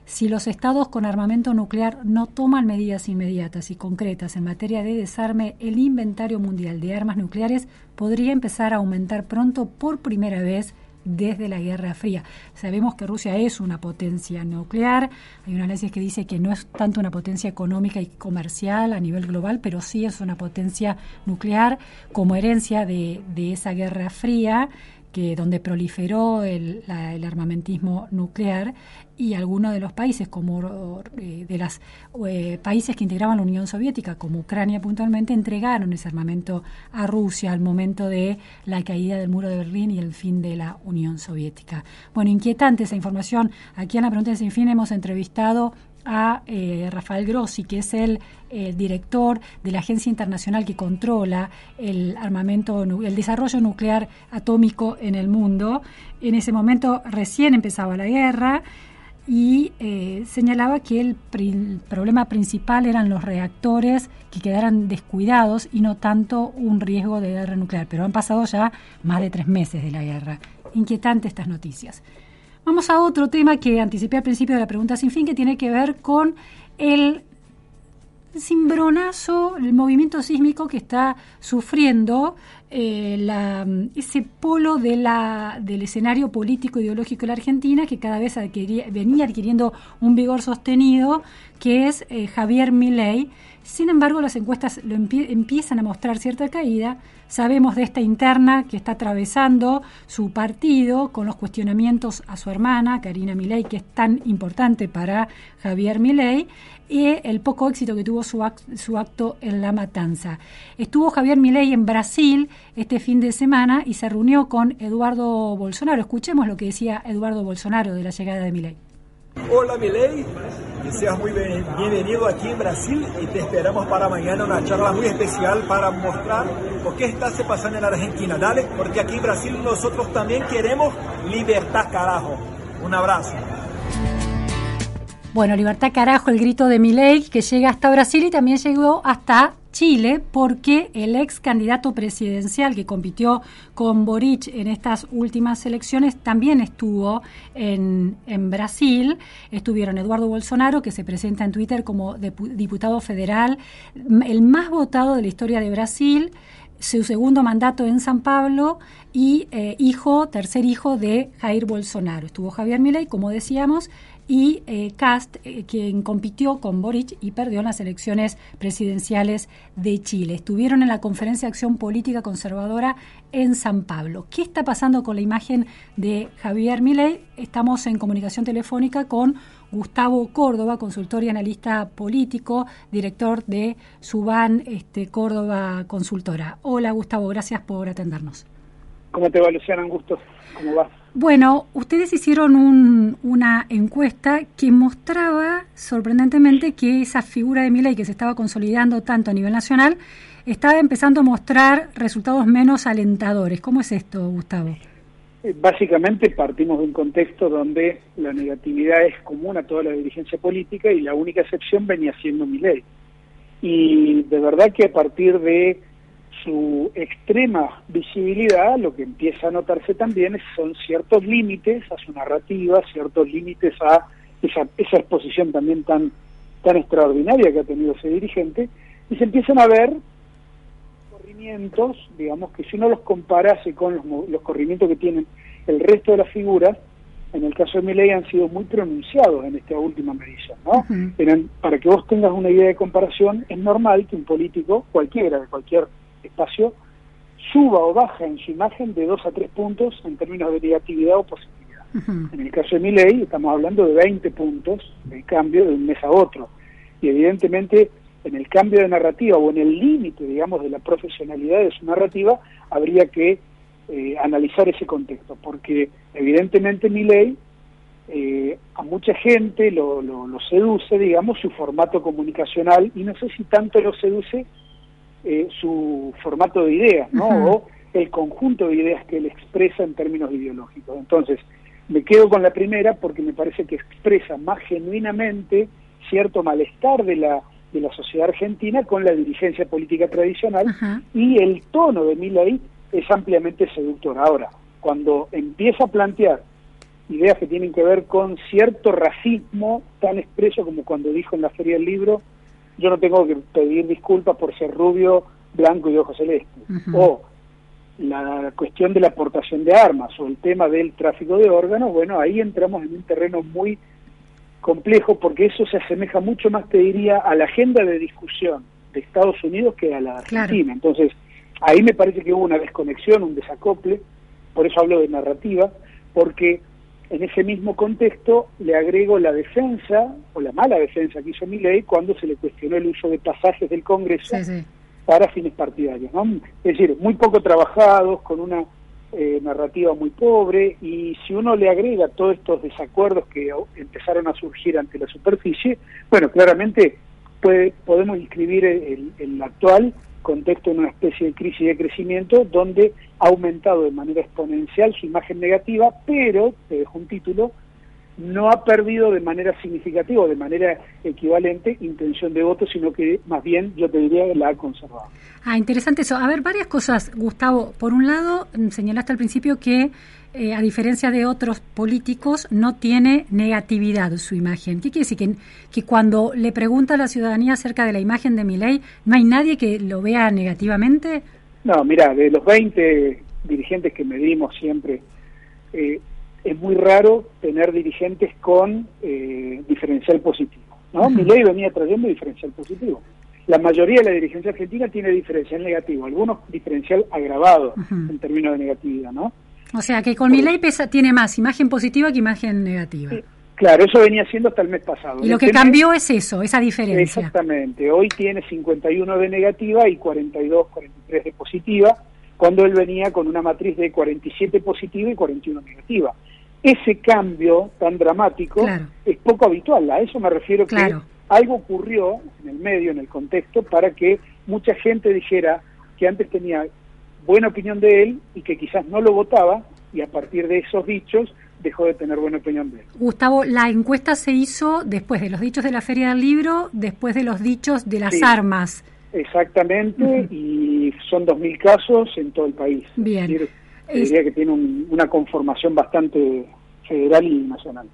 Si los estados con armamento nuclear no toman medidas inmediatas y concretas en materia de desarme, el inventario mundial de armas nucleares podría empezar a aumentar pronto por primera vez desde la Guerra Fría. Sabemos que Rusia es una potencia nuclear, hay un análisis que dice que no es tanto una potencia económica y comercial a nivel global, pero sí es una potencia nuclear como herencia de, de esa Guerra Fría que donde proliferó el, la, el, armamentismo nuclear y algunos de los países como eh, de los eh, países que integraban la Unión Soviética como Ucrania puntualmente entregaron ese armamento a Rusia al momento de la caída del muro de Berlín y el fin de la Unión Soviética. Bueno, inquietante esa información. Aquí en la pregunta de sin fin hemos entrevistado a eh, Rafael Grossi, que es el eh, director de la agencia internacional que controla el armamento, el desarrollo nuclear atómico en el mundo. En ese momento recién empezaba la guerra y eh, señalaba que el, el, problema principal eran los reactores que quedaran descuidados y no tanto un riesgo de guerra nuclear. Pero han pasado ya más de tres meses de la guerra. Inquietante estas noticias. Vamos a otro tema que anticipé al principio de la pregunta sin fin, que tiene que ver con el cimbronazo, el movimiento sísmico que está sufriendo eh, ese polo del escenario político ideológico de la Argentina que cada vez adquiría- venía adquiriendo un vigor sostenido, que es eh, Javier Milei. Sin embargo, las encuestas lo empie- empiezan a mostrar cierta caída. Sabemos de esta interna que está atravesando su partido con los cuestionamientos a su hermana, Karina Milei, que es tan importante para Javier Milei, y el poco éxito que tuvo su, ac- su acto en La Matanza. Estuvo Javier Milei en Brasil este fin de semana y se reunió con Eduardo Bolsonaro. Escuchemos lo que decía Eduardo Bolsonaro de la llegada de Milei. Hola Milei, seas muy bien- bienvenido aquí en Brasil y te esperamos para mañana una charla muy especial para mostrar lo que está se pasando en Argentina, dale, porque aquí en Brasil nosotros también queremos libertad, carajo. Un abrazo. Bueno, libertad carajo, el grito de Milei que llega hasta Brasil y también llegó hasta Chile porque el ex candidato presidencial que compitió con Boric en estas últimas elecciones también estuvo en, en Brasil. Estuvieron Eduardo Bolsonaro, que se presenta en Twitter como diputado federal, el más votado de la historia de Brasil su segundo mandato en San Pablo y eh, hijo, tercer hijo de Jair Bolsonaro. Estuvo Javier Milei, como decíamos, y eh, Cast, eh, quien compitió con Boric y perdió en las elecciones presidenciales de Chile. Estuvieron en la Conferencia de Acción Política Conservadora en San Pablo. ¿Qué está pasando con la imagen de Javier Milei? Estamos en comunicación telefónica con Gustavo Córdoba, consultor y analista político, director de Suban este, Córdoba Consultora. Hola Gustavo, gracias por atendernos. ¿Cómo te va, Luciana? Un gusto. ¿Cómo va? Bueno, ustedes hicieron un- una encuesta que mostraba sorprendentemente que esa figura de Milei que se estaba consolidando tanto a nivel nacional estaba empezando a mostrar resultados menos alentadores. ¿Cómo es esto, Gustavo? Eh, Básicamente partimos de un contexto donde la negatividad es común a toda la dirigencia política y la única excepción venía siendo Milei. Y de verdad que a partir de su extrema visibilidad, lo que empieza a notarse también son ciertos límites a su narrativa, ciertos límites a esa, esa exposición también tan, tan extraordinaria que ha tenido ese dirigente, y se empiezan a ver corrimientos, digamos que si uno los comparase con los, los corrimientos que tienen el resto de las figuras, en el caso de Milei han sido muy pronunciados en esta última medición, ¿no? Pero en- para que vos tengas una idea de comparación, es normal que un político, cualquiera, de cualquier espacio, suba o baja en su imagen de dos a tres puntos en términos de negatividad o positividad. En el caso de Milei estamos hablando de 20 puntos de cambio de un mes a otro. Y evidentemente en el cambio de narrativa o en el límite, digamos, de la profesionalidad de su narrativa, habría que eh, analizar ese contexto, porque evidentemente Milei eh, a mucha gente lo, lo, lo seduce, digamos, su formato comunicacional y no sé si tanto lo seduce eh, su formato de ideas, ¿no? O el conjunto de ideas que él expresa en términos ideológicos. Entonces, me quedo con la primera porque me parece que expresa más genuinamente cierto malestar de la de la sociedad argentina con la dirigencia política tradicional y el tono de Milei es ampliamente seductor. Ahora, cuando empieza a plantear ideas que tienen que ver con cierto racismo tan expreso como cuando dijo en la Feria del Libro, yo no tengo que pedir disculpas por ser rubio, blanco y de ojos celestes. O la cuestión de la aportación de armas o el tema del tráfico de órganos, bueno, ahí entramos en un terreno muy complejo porque eso se asemeja mucho más, te diría, a la agenda de discusión de Estados Unidos que a la de Argentina. Entonces, ahí me parece que hubo una desconexión, un desacople, por eso hablo de narrativa, porque en ese mismo contexto le agrego la defensa, o la mala defensa que hizo Milei cuando se le cuestionó el uso de pasajes del Congreso para fines partidarios. ¿no? Es decir, muy poco trabajados, con una eh, narrativa muy pobre, y si uno le agrega todos estos desacuerdos que empezaron a surgir ante la superficie, bueno, claramente puede, podemos inscribir el, el actual contexto en una especie de crisis de crecimiento donde ha aumentado de manera exponencial su imagen negativa, pero, te dejo un título, no ha perdido de manera significativa o de manera equivalente intención de voto, sino que más bien yo te diría que la ha conservado. Ah, interesante eso. A ver, varias cosas, Gustavo. Por un lado, señalaste al principio que, eh, a diferencia de otros políticos, no tiene negatividad su imagen. ¿Qué quiere decir? Que, que cuando le pregunta a la ciudadanía acerca de la imagen de Milei, ¿no hay nadie que lo vea negativamente? No, mira, de los 20 dirigentes que medimos siempre, eh, es muy raro tener dirigentes con eh, diferencial positivo. ¿no? Milei venía trayendo diferencial positivo. La mayoría de la dirigencia argentina tiene diferencial negativo, algunos diferencial agravado en términos de negatividad, ¿no? O sea, que con Milei pesa, tiene más imagen positiva que imagen negativa. Claro, eso venía siendo hasta el mes pasado. Y lo que Este mes- cambió es eso, esa diferencia. Exactamente. Hoy tiene 51 de negativa y 42, 43 de positiva, cuando él venía con una matriz de 47 positiva y 41 negativa. Ese cambio tan dramático es poco habitual. A eso me refiero que algo ocurrió en el medio, en el contexto, para que mucha gente dijera que antes tenía buena opinión de él y que quizás no lo votaba y a partir de esos dichos dejó de tener buena opinión de él. Gustavo, la encuesta se hizo después de los dichos de la Feria del Libro, después de los dichos de las Sí. armas. Exactamente, y son 2.000 casos en todo el país. Bien. Es decir, Es- diría que tiene un- una conformación bastante federal y nacional.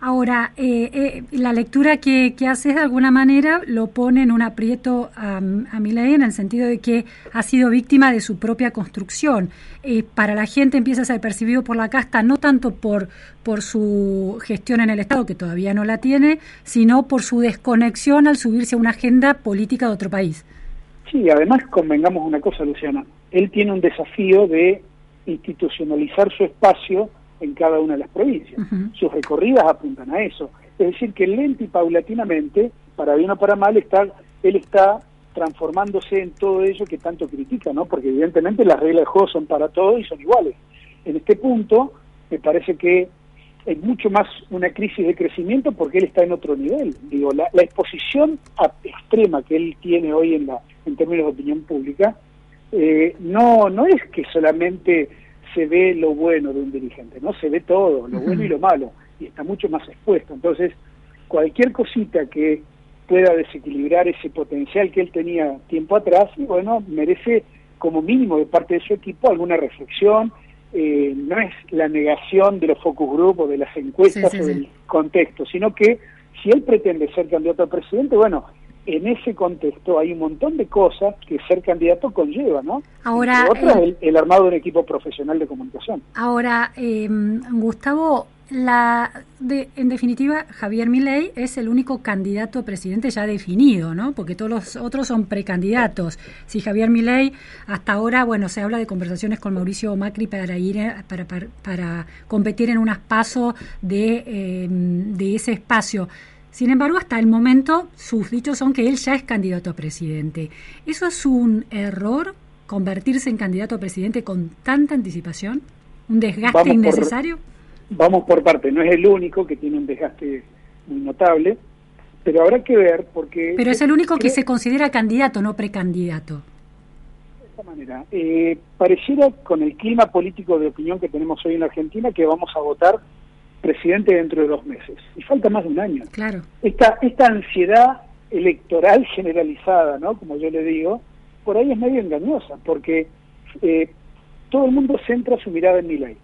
Ahora, eh, eh, la lectura que, que haces de alguna manera lo pone en un aprieto a, a Milei en el sentido de que ha sido víctima de su propia construcción. Eh, para la gente empieza a ser percibido por la casta no tanto por, por su gestión en el Estado, que todavía no la tiene, sino por su desconexión al subirse a una agenda política de otro país. Sí, además convengamos una cosa, Luciana. Él tiene un desafío de institucionalizar su espacio en cada una de las provincias. Sus recorridas apuntan a eso. Es decir, que lento y paulatinamente, para bien o para mal, está, él está transformándose en todo ello que tanto critica, ¿no? Porque evidentemente las reglas del juego son para todos y son iguales. En este punto, me parece que es mucho más una crisis de crecimiento porque él está en otro nivel. Digo, la, la exposición a- extrema que él tiene hoy en, la, en términos de opinión pública eh, no, no es que solamente se ve lo bueno de un dirigente, no se ve todo, lo bueno y lo malo, y está mucho más expuesto. Entonces, cualquier cosita que pueda desequilibrar ese potencial que él tenía tiempo atrás, y bueno, merece como mínimo de parte de su equipo alguna reflexión. Eh, no es la negación de los focus group o de las encuestas Sí, sí, o sí. del contexto, sino que si él pretende ser candidato a presidente, bueno, en ese contexto hay un montón de cosas que ser candidato conlleva, ¿no? Ahora, otras, eh, el, el armado de un equipo profesional de comunicación. Ahora, eh, Gustavo, la, de, en definitiva, Javier Milei es el único candidato a presidente ya definido, ¿no? Porque todos los otros son precandidatos. Si Javier Milei, hasta ahora, bueno, se habla de conversaciones con Mauricio Macri para ir, a- para, para, para competir en unos pasos de, eh, de ese espacio. Sin embargo, hasta el momento, sus dichos son que él ya es candidato a presidente. ¿Eso es un error, convertirse en candidato a presidente con tanta anticipación? ¿Un desgaste Vamos por- innecesario? Vamos por parte, no es el único que tiene un desgaste muy notable, pero habrá que ver porque... Pero es el único que se considera candidato, no precandidato. de esta manera. Eh, pareciera con el clima político de opinión que tenemos hoy en Argentina que vamos a votar presidente dentro de dos meses. Y falta más de un año. Claro. Esta, esta ansiedad electoral (laughs) generalizada, ¿no? Como yo le digo, por ahí es medio engañosa, porque eh, todo el mundo centra su mirada en mi ley.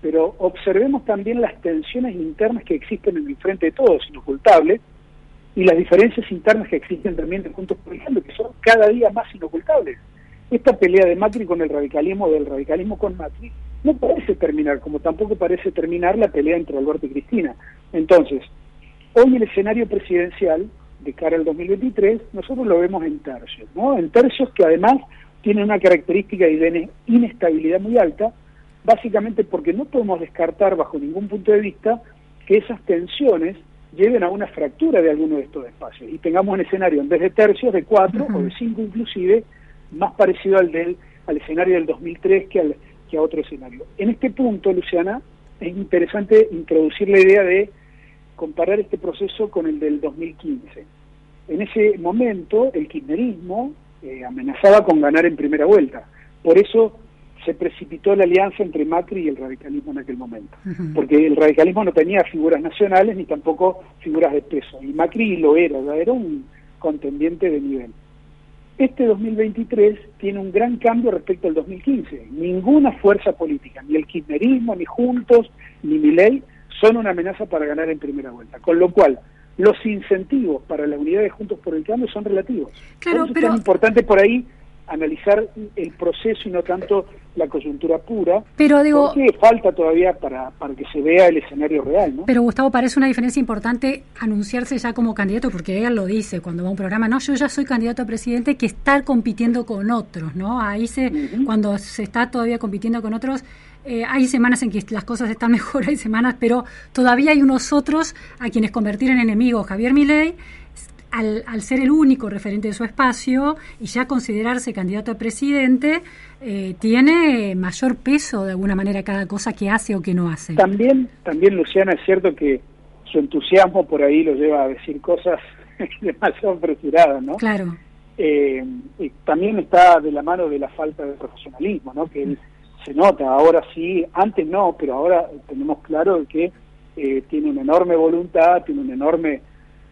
Pero observemos también las tensiones internas que existen en el frente de todos, inocultables, y las diferencias internas que existen también de Juntos por Cambio, que son cada día más inocultables. Esta pelea de Macri con el radicalismo, del radicalismo con Macri, no parece terminar, como tampoco parece terminar la pelea entre Alberto y Cristina. Entonces, hoy el escenario presidencial de cara al 2023, nosotros lo vemos en tercios, ¿no? En tercios que además tienen una característica de inestabilidad muy alta, básicamente porque no podemos descartar bajo ningún punto de vista que esas tensiones lleven a una fractura de alguno de estos espacios y tengamos un escenario en vez de tercios de cuatro o de cinco inclusive más parecido al del al escenario del 2003 que al que a otro escenario. En este punto, Luciana, es interesante introducir la idea de comparar este proceso con el del 2015. En ese momento, el kirchnerismo eh, amenazaba con ganar en primera vuelta. Por eso se precipitó la alianza entre Macri y el radicalismo en aquel momento, porque el radicalismo no tenía figuras nacionales ni tampoco figuras de peso, y Macri lo era, ya era un contendiente de nivel. Este 2023 tiene un gran cambio respecto al 2015. Ninguna fuerza política, ni el kirchnerismo, ni Juntos, ni Milei, son una amenaza para ganar en primera vuelta. Con lo cual, los incentivos para la unidad de Juntos por el Cambio son relativos. Claro, Por eso pero- es tan importante por ahí analizar el proceso y no tanto la coyuntura pura, Pero digo- porque falta todavía para, para que se vea el escenario real, ¿no? Pero Gustavo, parece una diferencia importante anunciarse ya como candidato, porque él lo dice cuando va a un programa, no, yo ya soy candidato a presidente, que estar compitiendo con otros, ¿no? Ahí se, cuando se está todavía compitiendo con otros, eh, hay semanas en que las cosas están (laughs) mejor, hay semanas, pero todavía hay unos otros a quienes convertir en enemigos. Javier Milei, al, al ser el único referente de su espacio y ya considerarse candidato a presidente, eh, tiene mayor peso de alguna manera cada cosa que hace o que no hace. También, también Luciana, es cierto que su entusiasmo por ahí lo lleva a decir cosas (laughs) demasiado apresuradas, ¿no? Claro. Eh, y también está de la mano de la falta de profesionalismo, ¿no? Que él se nota, ahora sí, antes no, pero ahora tenemos claro que eh, tiene una enorme voluntad, tiene un enorme,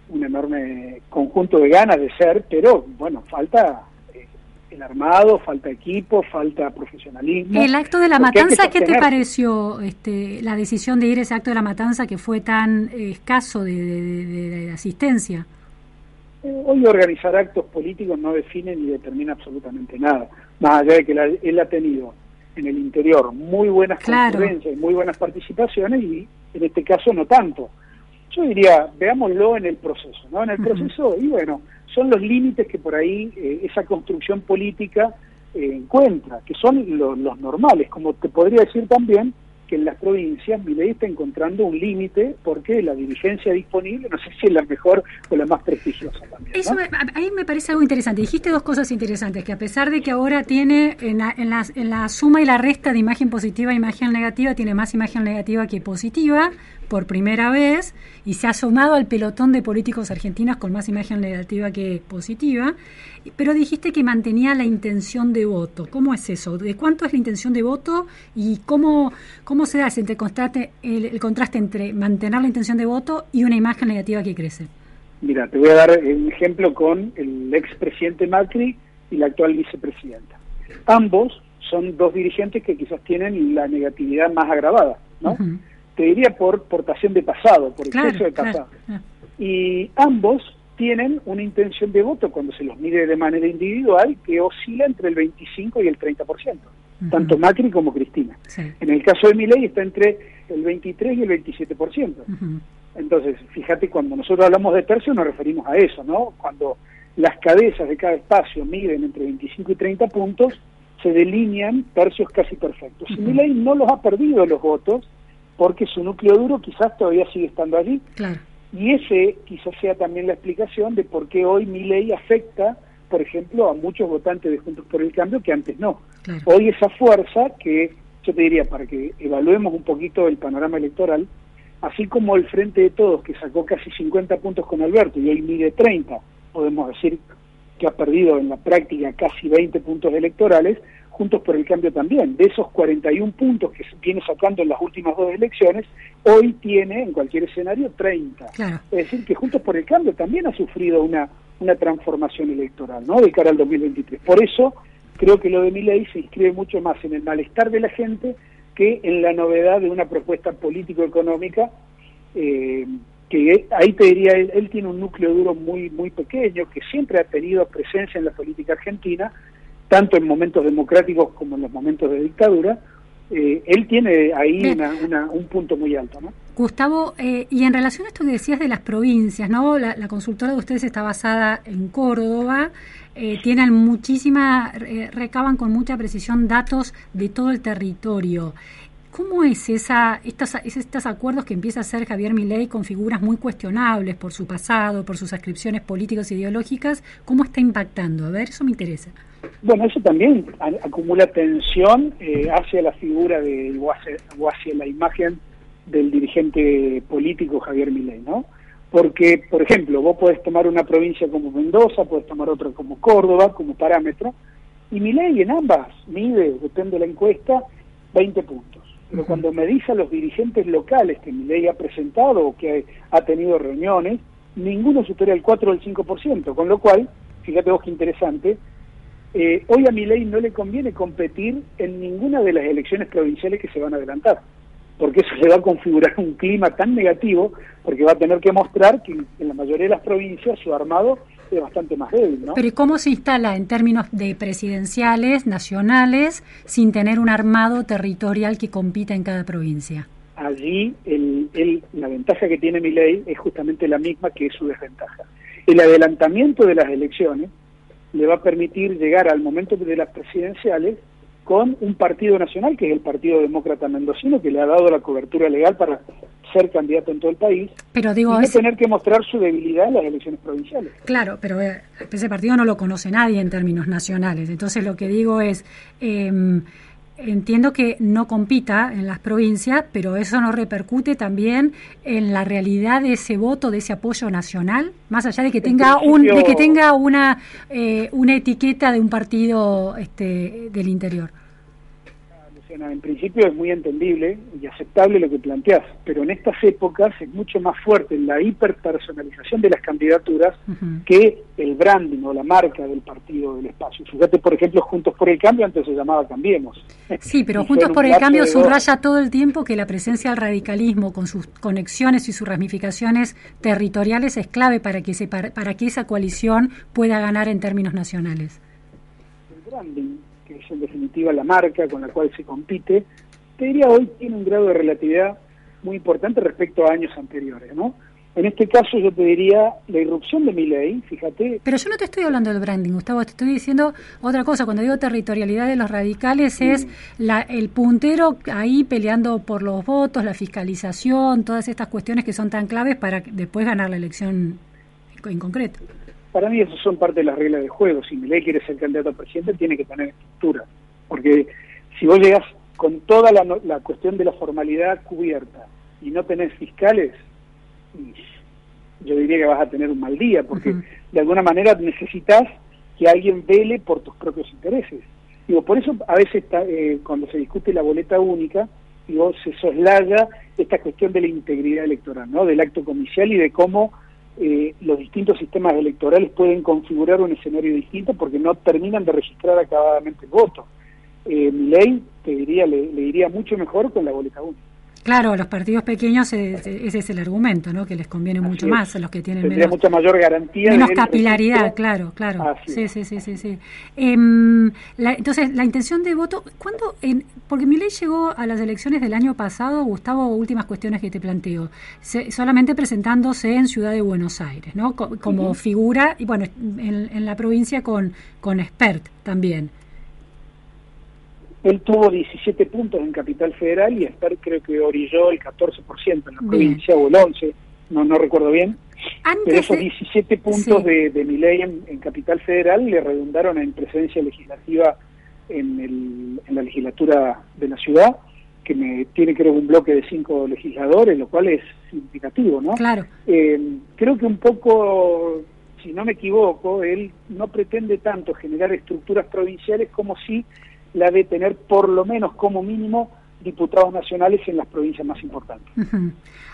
un enorme conjunto de ganas de ser, pero bueno, falta eh, el armado, falta equipo, falta profesionalismo. El acto de la matanza, ¿qué te pareció este, la decisión de ir a ese acto de la matanza que fue tan escaso de, de- de- de asistencia? Eh, Hoy organizar actos políticos no define ni determina absolutamente nada, más allá de que la- él ha tenido en el interior muy buenas Claro. muy buenas participaciones y en este caso no tanto. Yo diría, veámoslo en el proceso, ¿no? En el proceso, y bueno, son los límites que por ahí eh, esa construcción política eh, encuentra, que son lo- los normales, como te podría decir también que en las provincias Milei está encontrando un límite porque la dirigencia disponible no sé si es la mejor o la más prestigiosa también. Eso me- a- ahí me parece algo interesante. Dijiste dos cosas interesantes, que a pesar de que ahora tiene en la, en la- en la suma y la resta de imagen positiva e imagen negativa, tiene más imagen negativa que positiva por primera vez y se ha sumado al pelotón de políticos argentinos con más imagen negativa que positiva, pero dijiste que mantenía la intención de voto. ¿Cómo es eso? ¿De cuánto es la intención de voto y cómo, cómo se da ese entre contraste- el, el contraste entre mantener la intención de voto y una imagen negativa que crece? Mira, te voy a dar un ejemplo con el expresidente Macri y la actual vicepresidenta. Ambos son dos dirigentes que quizás tienen la negatividad más agravada, ¿no? Te diría por portación de pasado, por Claro, exceso de pasado. claro. Y ambos tienen una intención de voto cuando se los mide de manera individual que oscila entre el 25 y el 30%, tanto Macri como Cristina. En el caso de Milei está entre el 23 y el 27%. Entonces, fíjate, cuando nosotros hablamos de tercio nos referimos a eso, ¿no? Cuando las cabezas de cada espacio miden entre 25 y 30 puntos, se delinean tercios casi perfectos. Y Milei no los ha perdido los votos porque su núcleo duro quizás todavía sigue estando allí. Claro. Y ese quizás sea también la explicación de por qué hoy Milei afecta, por ejemplo, a muchos votantes de Juntos por el Cambio que antes no. Hoy esa fuerza que yo te diría, para que evaluemos un poquito el panorama electoral, así como el Frente de Todos, que sacó casi 50 puntos con Alberto y hoy mide 30, podemos decir que ha perdido en la práctica casi 20 puntos electorales, Juntos por el Cambio también. De esos 41 puntos que viene sacando en las últimas dos elecciones, hoy tiene en cualquier escenario 30. Claro. Es decir, que Juntos por el Cambio también ha sufrido una, una transformación electoral, ¿no? De cara al 2023. Por eso creo que lo de Milei se inscribe mucho más en el malestar de la gente que en la novedad de una propuesta político-económica eh, que ahí te diría, él, él tiene un núcleo duro muy, muy pequeño, que siempre ha tenido presencia en la política argentina, tanto en momentos democráticos como en los momentos de dictadura, eh, él tiene ahí una, una- un punto muy alto, ¿no? Gustavo, eh, y en relación a esto que decías de las provincias, ¿no? La, la consultora de ustedes está basada en Córdoba, eh, tienen muchísima, eh, recaban con mucha precisión datos de todo el territorio. ¿Cómo es esa, estas, es estos acuerdos que empieza a hacer Javier Milei con figuras muy cuestionables por su pasado, por sus ascripciones políticas e ideológicas? ¿Cómo está impactando? A ver, eso me interesa. Bueno, eso también acumula tensión eh, hacia la figura de, o hacia, o hacia la imagen del dirigente político Javier Milei, ¿no? Porque, por ejemplo, vos podés tomar una provincia como Mendoza, podés tomar otra como Córdoba como parámetro, Y Milei en ambas mide, depende de la encuesta, 20 puntos. Pero Ujú. cuando me dice a los dirigentes locales que Milei ha presentado o que ha tenido reuniones, ninguno supera el 4 o el 5%, con lo cual, fíjate vos qué interesante, eh, hoy a Milei no le conviene competir en ninguna de las elecciones provinciales que se van a adelantar, porque eso le va a configurar un clima tan negativo, porque va a tener que mostrar que en la mayoría de las provincias su armado es bastante más débil, ¿no? Pero ¿y cómo se instala en términos de presidenciales, nacionales, sin tener un armado territorial que compita en cada provincia? allí el, el- la ventaja que tiene mi ley es justamente la misma que es su desventaja. El adelantamiento de las elecciones le va a permitir llegar al momento de las presidenciales con un partido nacional, que es el Partido Demócrata Mendocino, que le ha dado la cobertura legal para ser candidato en todo el país, Pero y digo, no es- tener que mostrar su debilidad en las elecciones provinciales. Claro, pero eh, ese partido no lo conoce nadie en términos nacionales. Entonces lo que digo es, eh, entiendo que no compita en las provincias, pero eso no repercute también en la realidad de ese voto, de ese apoyo nacional, más allá de que En tenga un, de que tenga una eh, una etiqueta de un partido este, del interior. Luciana, en principio es muy entendible y aceptable lo que planteás, pero en estas épocas es mucho más fuerte la hiperpersonalización de las candidaturas que el branding o la marca del partido del espacio. Fíjate, por ejemplo, Juntos por el Cambio, antes se llamaba Cambiemos. (laughs) Sí, pero Juntos por el Cambio subraya todo el tiempo que la presencia del radicalismo con sus conexiones y sus ramificaciones territoriales es clave para que, se, para que esa coalición pueda ganar en términos nacionales. el branding, que es en definitiva la marca con la cual se compite, te diría hoy tiene un grado de relatividad muy importante respecto a años anteriores, ¿no? En este caso yo te diría la irrupción de mi ley, fíjate, Pero yo no te estoy hablando del branding, Gustavo, te estoy diciendo otra cosa. Cuando digo territorialidad de los radicales es la, el puntero ahí peleando por los votos, la fiscalización, todas estas cuestiones que son tan claves para después ganar la elección en concreto. Para mí eso son parte de las reglas del juego. Si Milei quiere ser candidato a presidente, tiene que tener estructura. Porque si vos llegas con toda la, la cuestión de la formalidad cubierta y no tenés fiscales, yo diría que vas a tener un mal día, porque de alguna manera necesitas que alguien vele por tus propios intereses. Digo, por eso a veces está, eh, cuando se discute la boleta única, digo, se soslaya esta cuestión de la integridad electoral, ¿no? Del acto comicial y de cómo eh, los distintos sistemas electorales pueden configurar un escenario distinto porque no terminan de registrar acabadamente el voto. Eh, mi ley, te diría, le, le iría mucho mejor con la boleta única. Claro, los partidos pequeños eh, ese es el argumento, ¿no? Que les conviene mucho es. más a los que tienen Tendría menos, mucha mayor garantía. menos capilaridad, claro, claro. Así Sí, sí, sí, sí, sí. Em, la- entonces, la intención de voto, ¿cuándo? En, porque mi ley llegó a las elecciones del año pasado, Gustavo, últimas cuestiones que te planteo, se- solamente presentándose en Ciudad de Buenos Aires, ¿no? Co- como figura, y bueno, en, en la provincia con, con Expert también. Él tuvo 17 puntos en Capital Federal y Esper creo que orilló el 14% en la Bien. provincia o el 11%, no, no recuerdo bien. Antes Pero esos de- 17 puntos Sí. de, de mi ley en, en Capital Federal le redundaron en presencia legislativa en, el, en la legislatura de la ciudad, que me tiene creo un bloque de cinco legisladores, lo cual es significativo, ¿no? Claro. Eh, creo que un poco, si no me equivoco, él no pretende tanto generar estructuras provinciales como si la de tener por lo menos como mínimo diputados nacionales en las provincias más importantes.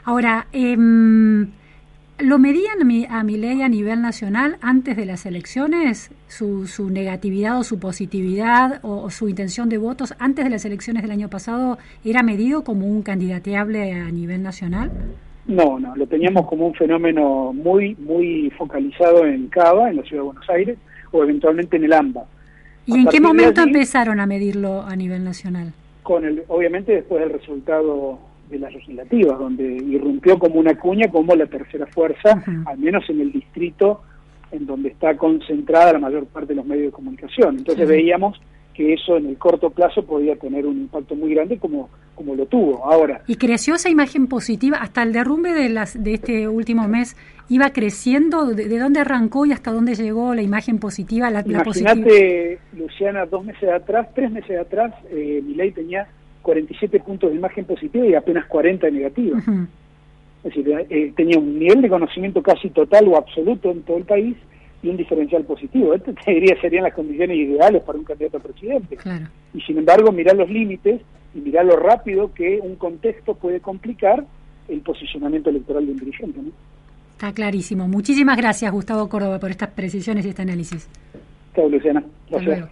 Ahora, em, ¿lo medían a mi, a mi ley a nivel nacional antes de las elecciones? Su, su negatividad o su positividad o, o su intención de votos antes de las elecciones del año pasado era medido como un candidateable a nivel nacional? No, no, lo teníamos como un fenómeno muy, muy focalizado en Cava, en la ciudad de Buenos Aires, o eventualmente en el AMBA. ¿Y A en qué momento allí, empezaron a medirlo a nivel nacional? Con el, obviamente después del resultado de las legislativas, donde irrumpió como una cuña como la tercera fuerza, al menos en el distrito en donde está concentrada la mayor parte de los medios de comunicación. Entonces veíamos que eso en el corto plazo podía tener un impacto muy grande como, como lo tuvo. Ahora, ¿Y creció esa imagen positiva hasta el derrumbe de, las, de este último mes? ¿Iba creciendo? ¿De, de dónde arrancó y hasta dónde llegó la imagen positiva? La? Imagínate, Luciana, dos meses atrás, tres meses atrás, eh, Milei tenía 47 puntos de imagen positiva y apenas 40 de negativa. Es decir, eh, tenía un nivel de conocimiento casi total o absoluto en todo el país y un diferencial positivo. Esto te diría serían las condiciones ideales para un candidato a presidente. Claro. Y sin embargo, mirar los límites y mirar lo rápido que un contexto puede complicar el posicionamiento electoral de un dirigente. ¿no? Está clarísimo. Muchísimas gracias, Gustavo Córdoba, por estas precisiones y este análisis. Chao, Luciana. Luego.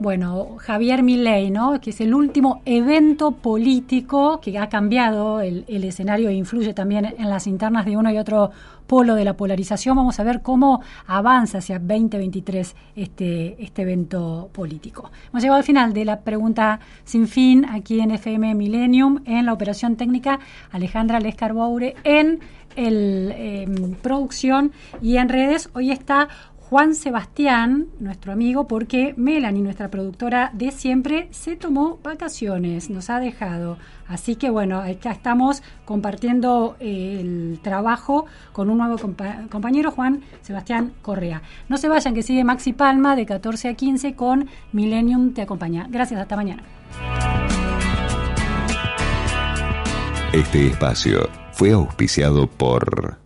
Bueno, Javier Milei, ¿no? que es el último evento político que ha cambiado el, el, escenario e influye también en las internas de uno y otro polo de la polarización. Vamos a ver cómo avanza hacia 2023 este, este evento político. Hemos llegado al final de la pregunta sin fin aquí en FM Millennium, en la operación técnica Alejandra Lescarboure, en el, eh, producción y en redes. Hoy está Juan Sebastián, nuestro amigo, porque Melanie, nuestra productora de siempre, se tomó vacaciones, nos ha dejado. Así que bueno, acá estamos compartiendo eh, el trabajo con un nuevo compa compañero, Juan Sebastián Correa. No se vayan, que sigue Maxi Palma de 14 a 15 con Millennium Te Acompaña. Gracias, hasta mañana. Este espacio fue auspiciado por...